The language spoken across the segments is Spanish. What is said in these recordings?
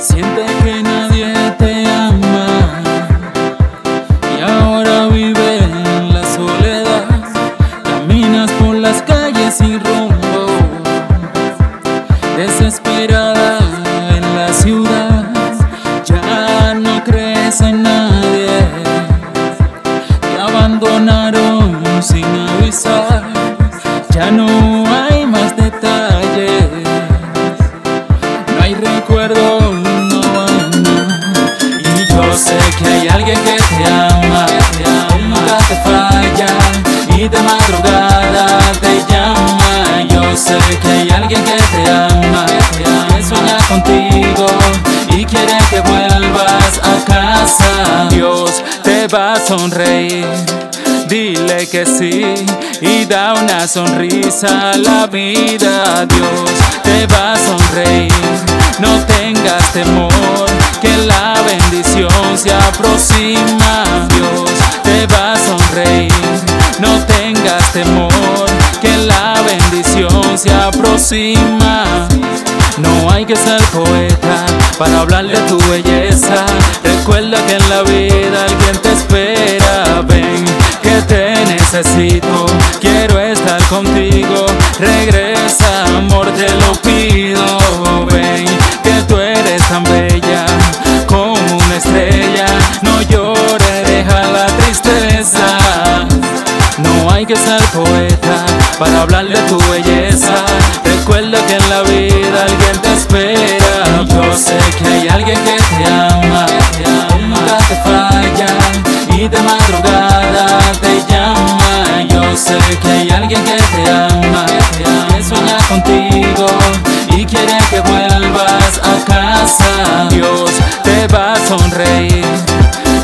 Siente que nadie te ama. Y ahora vive en la soledad. Caminas por las calles sin rumbo, desesperada va a sonreír. Dile que sí y da una sonrisa a la vida. Dios te va a sonreír. No tengas temor, que la bendición se aproxima. Dios te va a sonreír. No tengas temor, que la bendición se aproxima. No hay que ser poeta para hablar de tu belleza. Recuerda que en la vida alguien te Ven, que te necesito. Quiero estar contigo. Regresa, amor, te lo pido. Ven, que tú eres tan bella como una estrella. No llores, deja la tristeza. No hay que ser poeta para hablar de tu belleza. Recuerda que en la vida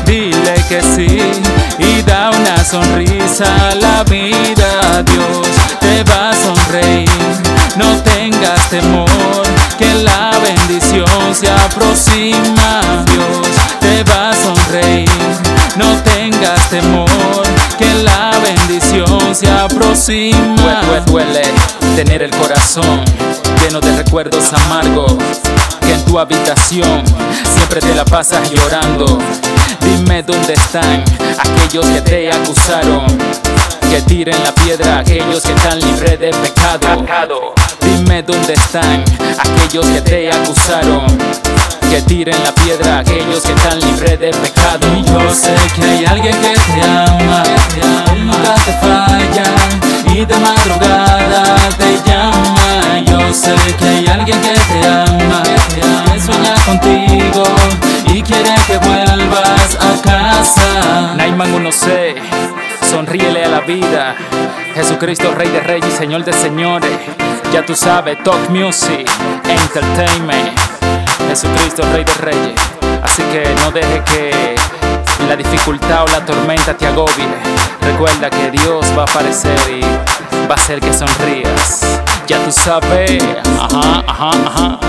dile que sí y da una sonrisa a la vida. Dios te va a sonreír, no tengas temor, que la bendición se aproxima. Dios te va a sonreír, no tengas temor, que la bendición se aproxima. Duele, duele tener el corazón lleno de recuerdos amargos. Que habitación siempre te la pasas llorando. Dime dónde están aquellos que te acusaron. Que tiren la piedra aquellos que están libres de pecado. Dime dónde están aquellos que te acusaron. Que tiren la piedra aquellos que están libres de pecado. Y yo sé que hay alguien que te ama, nunca te falla y de Naiman 1C, sonríele a la vida. Jesucristo, Rey de Reyes y Señor de Señores. Ya tú sabes, Talk Music, Entertainment. Jesucristo, Rey de Reyes. Así que no deje que la dificultad o la tormenta te agobie. Recuerda que Dios va a aparecer y va a hacer que sonrías. Ya tú sabes, ajá, ajá, ajá.